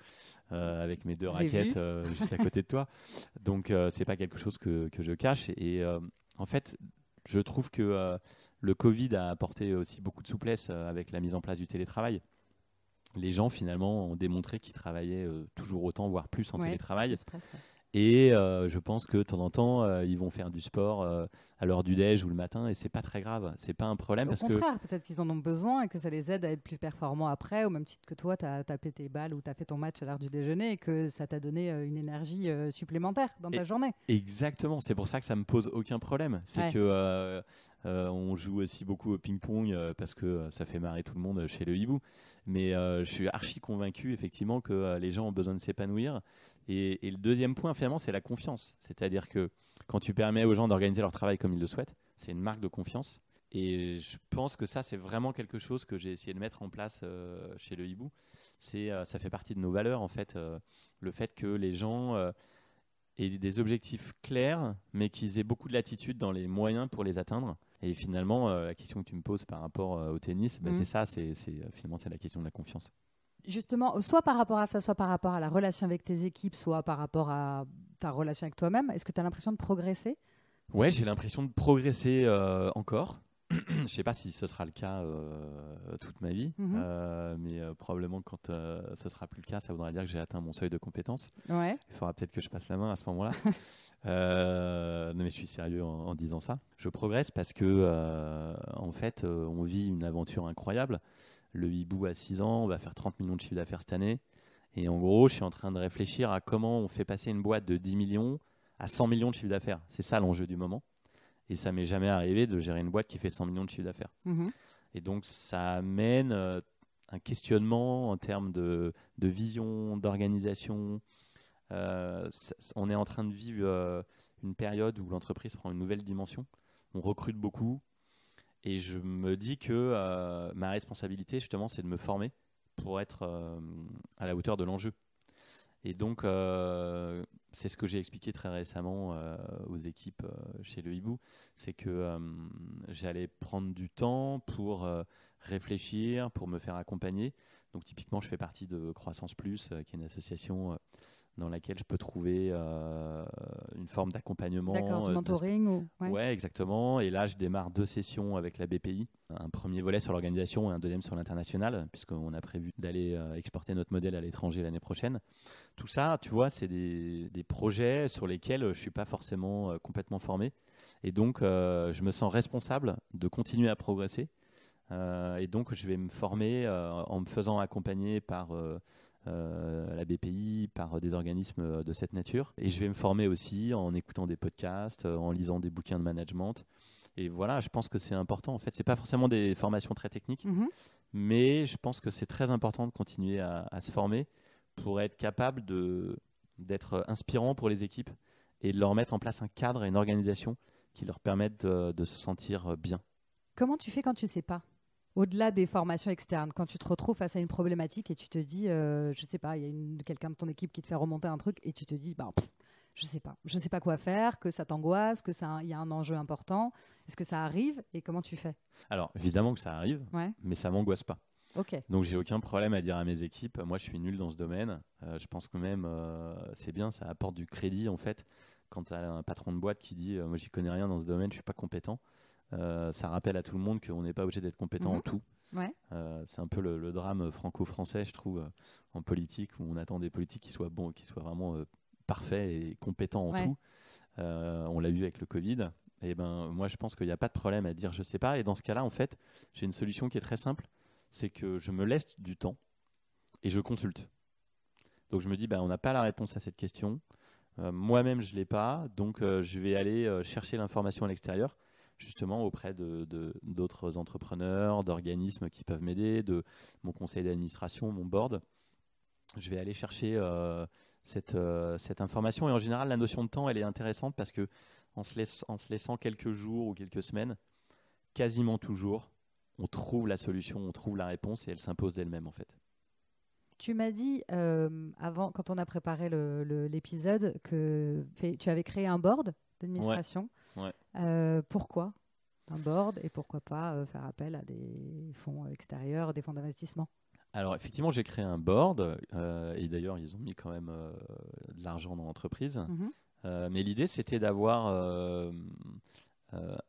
avec mes deux raquettes (laughs) juste à côté de toi. Donc, c'est pas quelque chose que, que je cache. Et en fait, je trouve que euh, le Covid a apporté aussi beaucoup de souplesse euh, avec la mise en place du télétravail. Les gens finalement ont démontré qu'ils travaillaient euh, toujours autant, voire plus en télétravail. Et je pense que de temps en temps, ils vont faire du sport à l'heure du déj ou le matin et c'est pas très grave. C'est pas un problème. Au contraire, peut-être qu'ils en ont besoin et que ça les aide à être plus performants après, au même titre que toi, tu as tapé tes balles ou tu as fait ton match à l'heure du déjeuner et que ça t'a donné une énergie supplémentaire dans ta journée. Exactement. C'est pour ça que ça me pose aucun problème. C'est que. On joue aussi beaucoup au ping-pong parce que ça fait marrer tout le monde chez le hibou. Mais je suis archi convaincu effectivement que les gens ont besoin de s'épanouir et, le deuxième point, finalement, c'est la confiance. C'est-à-dire que quand tu permets aux gens d'organiser leur travail comme ils le souhaitent, c'est une marque de confiance. Et je pense que ça, c'est vraiment quelque chose que j'ai essayé de mettre en place euh, chez le Hibou. C'est, euh, ça fait partie de nos valeurs, en fait, euh, le fait que les gens aient des objectifs clairs, mais qu'ils aient beaucoup de latitude dans les moyens pour les atteindre. Et finalement, la question que tu me poses par rapport au tennis, bah, mmh. c'est ça, c'est, finalement, c'est la question de la confiance justement, soit par rapport à ça, soit par rapport à la relation avec tes équipes, soit par rapport à ta relation avec toi-même, est-ce que tu as l'impression de progresser? Ouais, j'ai l'impression de progresser euh, encore. (clears throat) Je ne sais pas si ce sera le cas euh, toute ma vie, mhm. euh, mais probablement quand ce sera plus le cas, ça voudra dire que j'ai atteint mon seuil de compétence. Ouais. Il faudra peut-être que je passe la main à ce moment-là. (laughs) non mais je suis sérieux en, en, disant ça. Je progresse parce que en fait, on vit une aventure incroyable. Le hibou à 6 ans, on va faire 30 millions de chiffre d'affaires cette année. Et en gros, je suis en train de réfléchir à comment on fait passer une boîte de 10 millions à 100 millions de chiffre d'affaires. C'est ça l'enjeu du moment. Et ça m'est jamais arrivé de gérer une boîte qui fait 100 millions de chiffre d'affaires. Mhm. Et donc, ça amène euh, un questionnement en termes de, vision, d'organisation. Euh, on est en train de vivre euh, une période où l'entreprise prend une nouvelle dimension. On recrute beaucoup, et je me dis que ma responsabilité, justement, c'est de me former pour être à la hauteur de l'enjeu. Et donc, euh, c'est ce que j'ai expliqué très récemment aux équipes chez le Hibou, c'est que j'allais prendre du temps pour réfléchir, pour me faire accompagner. Donc, typiquement, je fais partie de Croissance Plus, qui est une association dans laquelle je peux trouver euh, une forme d'accompagnement. D'accord, du euh, mentoring ou... ouais. exactement. Et là, je démarre deux sessions avec la BPI. Un premier volet sur l'organisation et un deuxième sur l'international, puisqu'on a prévu d'aller euh, exporter notre modèle à l'étranger l'année prochaine. Tout ça, tu vois, c'est des, des, projets sur lesquels je ne suis pas forcément complètement formé. Et donc, je me sens responsable de continuer à progresser. et donc, je vais me former en me faisant accompagner par euh, la BPI, par des organismes de cette nature. Et je vais me former aussi en écoutant des podcasts, en lisant des bouquins de management. Et voilà, je pense que c'est important. En fait, c'est pas forcément des formations très techniques, mhm. mais je pense que c'est très important de continuer à, se former pour être capable de d'être inspirant pour les équipes et de leur mettre en place un cadre et une organisation qui leur permettent de, se sentir bien. Comment tu fais quand tu sais pas? Au-delà des formations externes, quand tu te retrouves face à une problématique et tu te dis, euh, je sais pas, il y a quelqu'un de ton équipe qui te fait remonter un truc et tu te dis, bah, je sais pas, je sais pas quoi faire, que ça t'angoisse, que ça, il y a un enjeu important. Est-ce que ça arrive et comment tu fais? Alors évidemment que ça arrive, mais ça m'angoisse pas. Ok. Donc j'ai aucun problème à dire à mes équipes, moi je suis nul dans ce domaine. Euh, je pense que même euh, c'est bien, ça apporte du crédit en fait quand tu as un patron de boîte qui dit, moi j'y connais rien dans ce domaine, je suis pas compétent. Euh, ça rappelle à tout le monde qu'on n'est pas obligé d'être compétent en mhm. tout. Euh, c'est un peu le, drame franco-français, je trouve, euh, en politique, où on attend des politiques qui soient bons, qui soient vraiment parfaits et compétents en tout. on l'a vu avec le Covid. Et ben, moi, je pense qu'il n'y a pas de problème à dire je sais pas. Et dans ce cas-là, en fait, j'ai une solution qui est très simple. C'est que je me laisse du temps et je consulte. Donc je me dis, ben, on n'a pas la réponse à cette question. Moi-même, je l'ai pas. Donc je vais aller chercher l'information à l'extérieur justement auprès de, d'autres entrepreneurs, d'organismes qui peuvent m'aider, de mon conseil d'administration, mon board. Je vais aller chercher euh, cette, euh, cette information et en général la notion de temps elle est intéressante parce que en se, laisse, en se laissant quelques jours ou quelques semaines, quasiment toujours, on trouve la solution, on trouve la réponse et elle s'impose d'elle-même en fait. Tu m'as dit euh, avant, quand on a préparé l'épisode, que tu avais créé un board? D'administration. Euh, pourquoi un board et pourquoi pas euh, faire appel à des fonds extérieurs, des fonds d'investissement? Alors effectivement, j'ai créé un board et d'ailleurs ils ont mis quand même de l'argent dans l'entreprise. Mhm. mais l'idée c'était d'avoir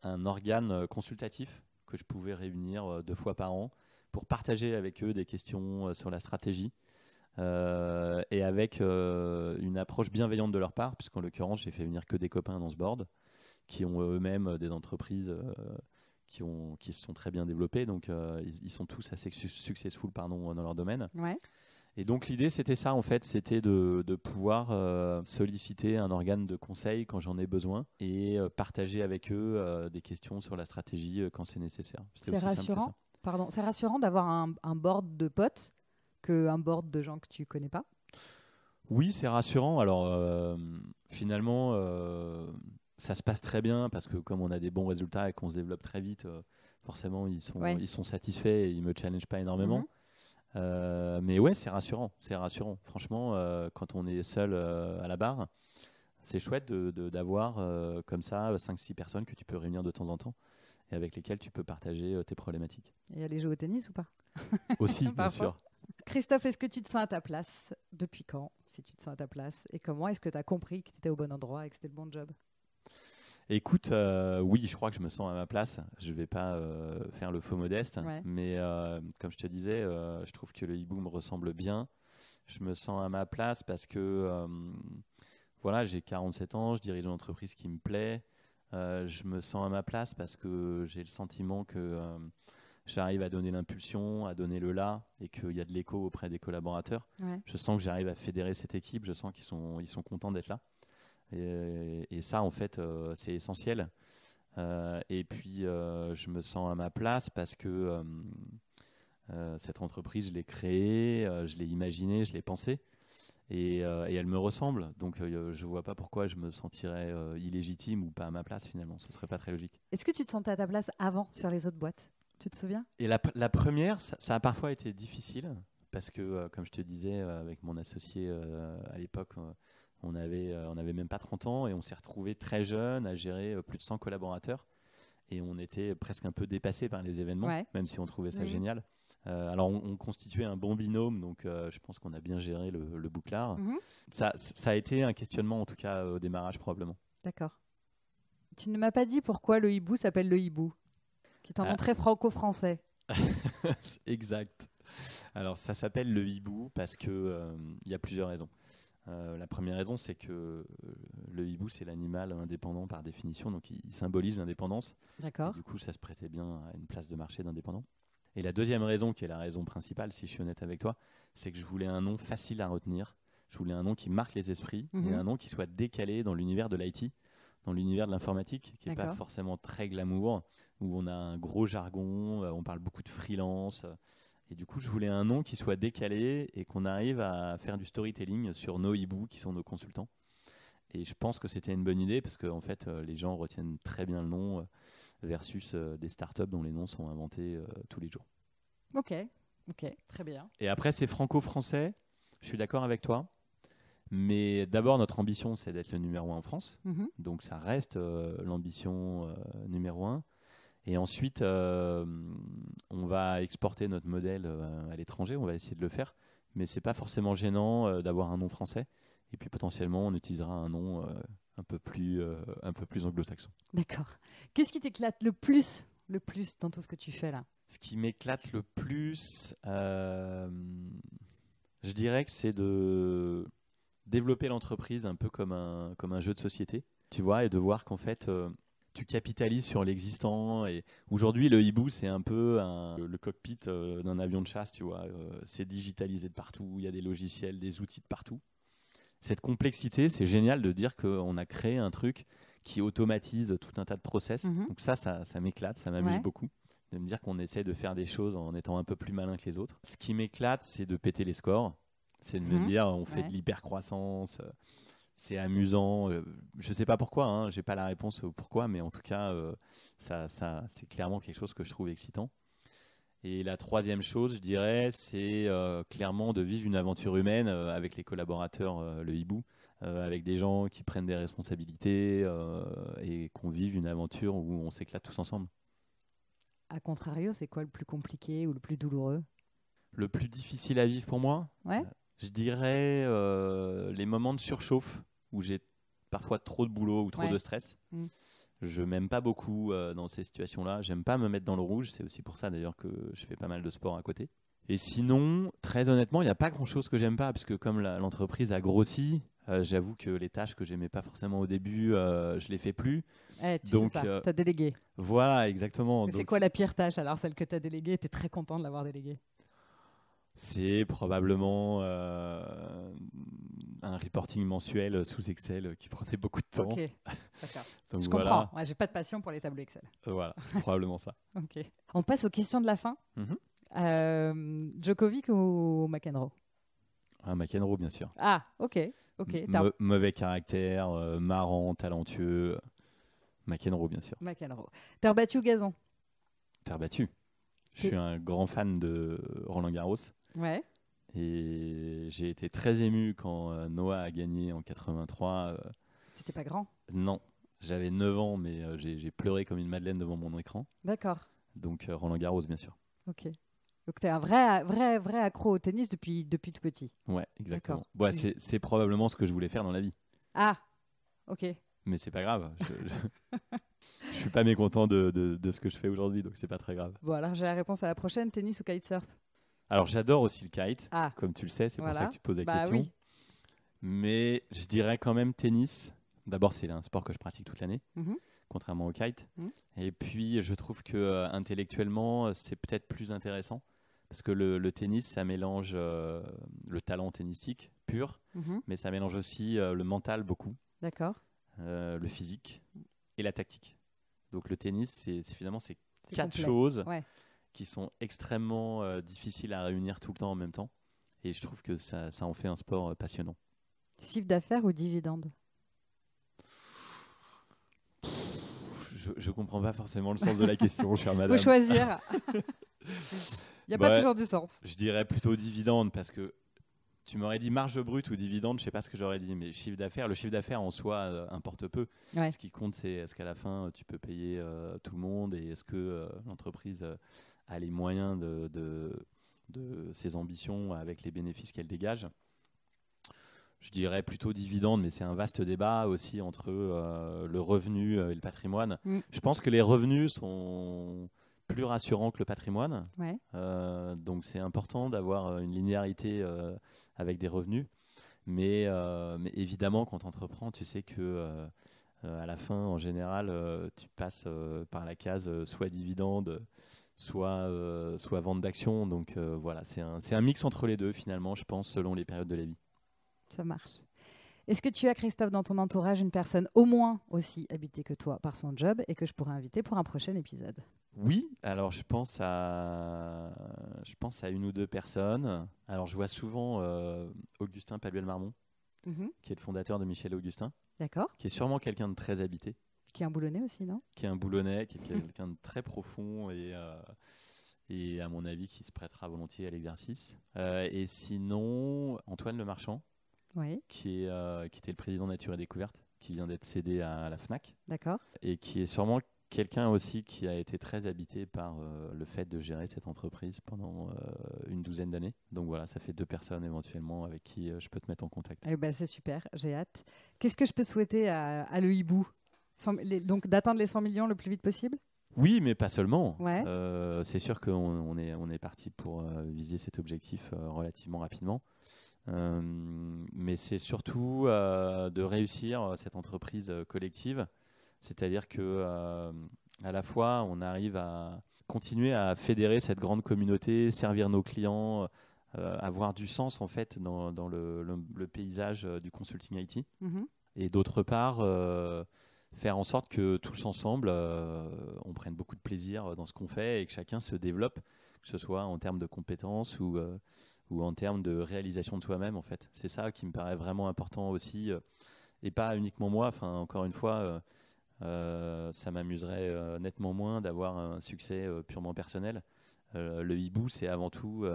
un organe consultatif que je pouvais réunir deux fois par an pour partager avec eux des questions sur la stratégie, euh, et avec euh, une approche bienveillante de leur part, puisqu'en l'occurrence, j'ai fait venir que des copains dans ce board qui ont eux-mêmes des entreprises euh, qui, ont, qui se sont très bien développées, donc ils, sont tous assez successful pardon, dans leur domaine. Ouais. Et donc l'idée c'était ça en fait, c'était de, de, pouvoir solliciter un organe de conseil quand j'en ai besoin et partager avec eux des questions sur la stratégie quand c'est nécessaire. C'est rassurant. Pardon, c'est rassurant d'avoir un, un, board de potes qu'un board de gens que tu connais pas? Oui, c'est rassurant. Alors euh, finalement, euh, ça se passe très bien parce que comme on a des bons résultats et qu'on se développe très vite, euh, forcément ils sont, ils sont satisfaits et ils me challengent pas énormément. Mhm. mais ouais, c'est rassurant, c'est rassurant. Franchement, quand on est seul à la barre, c'est chouette d'avoir de, comme ça 5-6 personnes que tu peux réunir de temps en temps et avec lesquelles tu peux partager tes problématiques. Et aller jouer au tennis ou pas? Aussi, (laughs) bien sûr. Christophe, est-ce que tu te sens à ta place Depuis quand, si tu te sens à ta place Et comment est-ce que tu as compris que tu étais au bon endroit et que c'était le bon job? Écoute, euh, oui, je crois que je me sens à ma place. Je ne vais pas euh, faire le faux modeste, mais euh, comme je te disais, je trouve que le hibou me ressemble bien. Je me sens à ma place parce que voilà, j'ai 47 ans, je dirige une entreprise qui me plaît. je me sens à ma place parce que j'ai le sentiment que j'arrive à donner l'impulsion, à donner le là, et qu'il y a de l'écho auprès des collaborateurs. Je sens que j'arrive à fédérer cette équipe, je sens qu'ils sont, ils sont contents d'être là. Et, ça, en fait, euh, c'est essentiel. Euh, et puis, euh, je me sens à ma place parce que cette entreprise, je l'ai créée, je l'ai imaginée, je l'ai pensée. Et, et, elle me ressemble. Donc, je ne vois pas pourquoi je me sentirais illégitime ou pas à ma place finalement. Ce serait pas très logique. Est-ce que tu te sentais à ta place avant sur les autres boîtes? Tu te souviens? Et la, première, ça, a parfois été difficile parce que, euh, comme je te disais, euh, avec mon associé euh, à l'époque, on avait, on avait même pas 30 ans et on s'est retrouvé très jeune à gérer plus de 100 collaborateurs et on était presque un peu dépassé par les événements, même si on trouvait ça génial. alors, on, constituait un bon binôme, donc je pense qu'on a bien géré le, bouclard. Mhm. ça, ça, a été un questionnement, en tout cas, au démarrage, probablement. D'accord. Tu ne m'as pas dit pourquoi le hibou s'appelle le hibou? Qui est un nom ah. très franco-français. (laughs) exact. Alors ça s'appelle le hibou parce que euh, il y a plusieurs raisons. Euh, la première raison, c'est que euh, le hibou, c'est l'animal indépendant par définition, donc il, symbolise l'indépendance. D'accord. Du coup, ça se prêtait bien à une place de marché d'indépendant. Et la deuxième raison, qui est la raison principale, si je suis honnête avec toi, c'est que je voulais un nom facile à retenir. Je voulais un nom qui marque les esprits et mhm. un nom qui soit décalé dans l'univers de l'IT, dans l'univers de l'informatique, qui n'est pas forcément très glamour où on a un gros jargon, euh, on parle beaucoup de freelance. Et du coup, je voulais un nom qui soit décalé et qu'on arrive à faire du storytelling sur nos hiboux qui sont nos consultants. Et je pense que c'était une bonne idée parce que en fait, euh, les gens retiennent très bien le nom euh, versus euh, des startups dont les noms sont inventés tous les jours. Ok, ok, très bien. Et après, c'est franco-français. Je suis d'accord avec toi. Mais d'abord, notre ambition, c'est d'être le numéro un en France. Mhm. Donc, ça reste l'ambition numéro un. Et ensuite, on va exporter notre modèle à l'étranger. On va essayer de le faire. Mais c'est pas forcément gênant d'avoir un nom français. Et puis potentiellement, on utilisera un nom euh, un peu plus, euh, un peu plus anglo-saxon. D'accord. Qu'est-ce qui t'éclate le plus, le plus dans tout ce que tu fais là? Ce qui m'éclate le plus, euh, je dirais que c'est de développer l'entreprise un peu comme un, comme un jeu de société, tu vois, et de voir qu'en fait, tu capitalises sur l'existant. Et aujourd'hui, le hibou, c'est un peu le cockpit d'un avion de chasse, tu vois. c'est digitalisé de partout. Il y a des logiciels, des outils de partout cette complexité, c'est génial de dire qu'on a créé un truc qui automatise tout un tas de process. Mhm. Donc ça, ça, m'éclate, ça m'amuse beaucoup de me dire qu'on essaie de faire des choses en étant un peu plus malin que les autres. Ce qui m'éclate, c'est de péter les scores. C'est de me mhm. dire, on fait de l'hypercroissance, euh, c'est amusant. Euh, je ne sais pas pourquoi, hein, j'ai pas la réponse au pourquoi, mais en tout cas, euh, ça, ça c'est clairement quelque chose que je trouve excitant. Et la troisième chose, je dirais, c'est euh, clairement de vivre une aventure humaine euh, avec les collaborateurs, le hibou, avec des gens qui prennent des responsabilités et qu'on vive une aventure où on s'éclate tous ensemble. A contrario, c'est quoi le plus compliqué ou le plus douloureux? Le plus difficile à vivre pour moi? Ouais. Je dirais les moments de surchauffe où j'ai parfois trop de boulot ou trop de stress. Mm. Je m'aime pas beaucoup euh, dans ces situations-là. J'aime pas me mettre dans le rouge. C'est aussi pour ça d'ailleurs que je fais pas mal de sport à côté. Et sinon, très honnêtement, il n'y a pas grand-chose que j'aime pas, parce que comme l'entreprise a grossi, euh, j'avoue que les tâches que j'aimais pas forcément au début, euh, je les fais plus. Eh, tu Donc, tu as délégué. Voilà, exactement. C'est quoi la pire tâche alors, celle que tu as déléguée? Tu es très content de l'avoir déléguée c'est probablement euh, un reporting mensuel sous Excel qui prenait beaucoup de temps. Ok, (laughs) d'accord. Je comprends. Moi, j'ai pas de passion pour les tableaux Excel. Voilà, probablement ça. (laughs) Ok. On passe aux questions de la fin. Mhm. Euh, Djokovic ou McEnroe? Ah, McEnroe, bien sûr. Ah, ok. ok. mauvais caractère, euh, marrant, talentueux. McEnroe, bien sûr. McEnroe. Terre battue ou gazon? Terre battue. Je suis un grand fan de Roland Garros. Ouais. Et j'ai été très ému quand euh, Noah a gagné en 83. C'était pas grand Non. J'avais 9 ans, mais euh, j'ai pleuré comme une madeleine devant mon écran. D'accord. Donc euh, Roland Garros, bien sûr. Ok. Donc tu es un vrai, vrai, vrai accro au tennis depuis, depuis tout petit. Ouais, exactement. Ouais, c'est probablement ce que je voulais faire dans la vie. Ah, ok. Mais c'est pas grave. Je, je... (laughs) suis pas mécontent de, de, ce que je fais aujourd'hui, donc c'est pas très grave. Bon, alors j'ai la réponse à la prochaine tennis ou kitesurf? Alors j'adore aussi le kite, ah. comme tu le sais, c'est pour ça que tu poses la bah question. Mais je dirais quand même tennis. D'abord, c'est un sport que je pratique toute l'année, mhm. contrairement au kite. Mhm. Et puis, je trouve que euh, intellectuellement, c'est peut-être plus intéressant parce que le, tennis, ça mélange euh, le talent tennistique pur, mhm. mais ça mélange aussi euh, le mental beaucoup. D'accord. le physique et la tactique. Donc le tennis, c'est finalement c'est quatre choses qui sont extrêmement euh, difficiles à réunir tout le temps en même temps. Et je trouve que ça, ça en fait un sport euh, passionnant. Chiffre d'affaires ou dividende je, ne comprends pas forcément le sens de la question, (laughs) chère madame. Faut choisir. (laughs) Il n'y a pas toujours du sens. Je dirais plutôt dividende parce que tu m'aurais dit marge brute ou dividende, je sais pas ce que j'aurais dit, mais chiffre d'affaires, le chiffre d'affaires en soi euh, importe peu. Ce qui compte, c'est est-ce qu'à la fin tu peux payer tout le monde et est-ce que l'entreprise a les moyens de, de, ses ambitions avec les bénéfices qu'elle dégage. Je dirais plutôt dividende, mais c'est un vaste débat aussi entre euh, le revenu et le patrimoine. Mm. Je pense que les revenus sont plus rassurants que le patrimoine. Euh, donc c'est important d'avoir une linéarité euh, avec des revenus. Mais, mais évidemment, quand tu entreprends, tu sais que à la fin, en général, tu passes par la case soit dividende, soit, euh, soit vente d'actions. Donc euh, voilà, c'est un, un mix entre les deux finalement, je pense, selon les périodes de la vie. Ça marche. Est-ce que tu as, Christophe, dans ton entourage, une personne au moins aussi habitée que toi par son job et que je pourrais inviter pour un prochain épisode? Oui, alors je pense à, je pense à une ou deux personnes. Alors je vois souvent euh, Augustin Paluel-Marmont, mhm. qui est le fondateur de Michel Augustin. D'accord. Qui est sûrement quelqu'un de très habité. Qui est un boulonnais aussi, non? Qui est un boulonnais, qui est quelqu'un de très profond et, euh, et à mon avis qui se prêtera volontiers à l'exercice. Euh, et sinon, Antoine Le Marchand, oui. qui, est, qui était le président Nature et Découverte, qui vient d'être cédé à la FNAC. D'accord. Et qui est sûrement quelqu'un aussi qui a été très habité par euh, le fait de gérer cette entreprise pendant euh, une douzaine d'années. Donc voilà, ça fait deux personnes éventuellement avec qui euh, je peux te mettre en contact. Eh ben, c'est super, j'ai hâte. Qu'est-ce que je peux souhaiter à, à le hibou Donc d'atteindre les 100 millions le plus vite possible? Oui, mais pas seulement. c'est sûr qu'on on est, on est parti pour viser cet objectif relativement rapidement. mais c'est surtout de réussir cette entreprise collective c'est-à-dire que euh, à la fois, on arrive à continuer à fédérer cette grande communauté, servir nos clients, euh, avoir du sens en fait dans, le, paysage euh, du consulting IT. Mm-hmm. Et d'autre part, faire en sorte que tous ensemble, on prenne beaucoup de plaisir dans ce qu'on fait et que chacun se développe, que ce soit en termes de compétences ou, ou en termes de réalisation de soi-même. En fait, c'est ça qui me paraît vraiment important aussi, et pas uniquement moi. Enfin, encore une fois ça m'amuserait euh, nettement moins d'avoir un succès euh, purement personnel. le hibou, c'est avant tout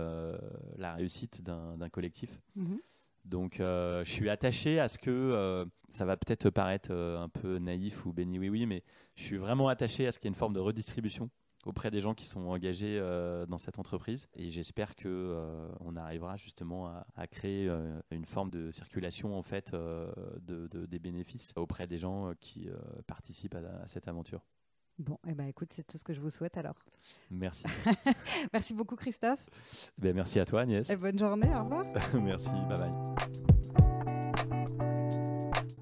la réussite d'un collectif. Mhm. Donc, je suis attaché à ce que ça va peut-être paraître un peu naïf ou béni oui oui, mais je suis vraiment attaché à ce qu'il y ait une forme de redistribution auprès des gens qui sont engagés euh, dans cette entreprise. Et j'espère que euh, on arrivera justement à, créer euh, une forme de circulation en fait de, des bénéfices auprès des gens qui participent à, cette aventure. Bon, et eh ben écoute, c'est tout ce que je vous souhaite alors. Merci. (laughs) merci beaucoup Christophe. Ben, merci à toi Agnès. Et bonne journée, au revoir. (laughs) merci, bye bye.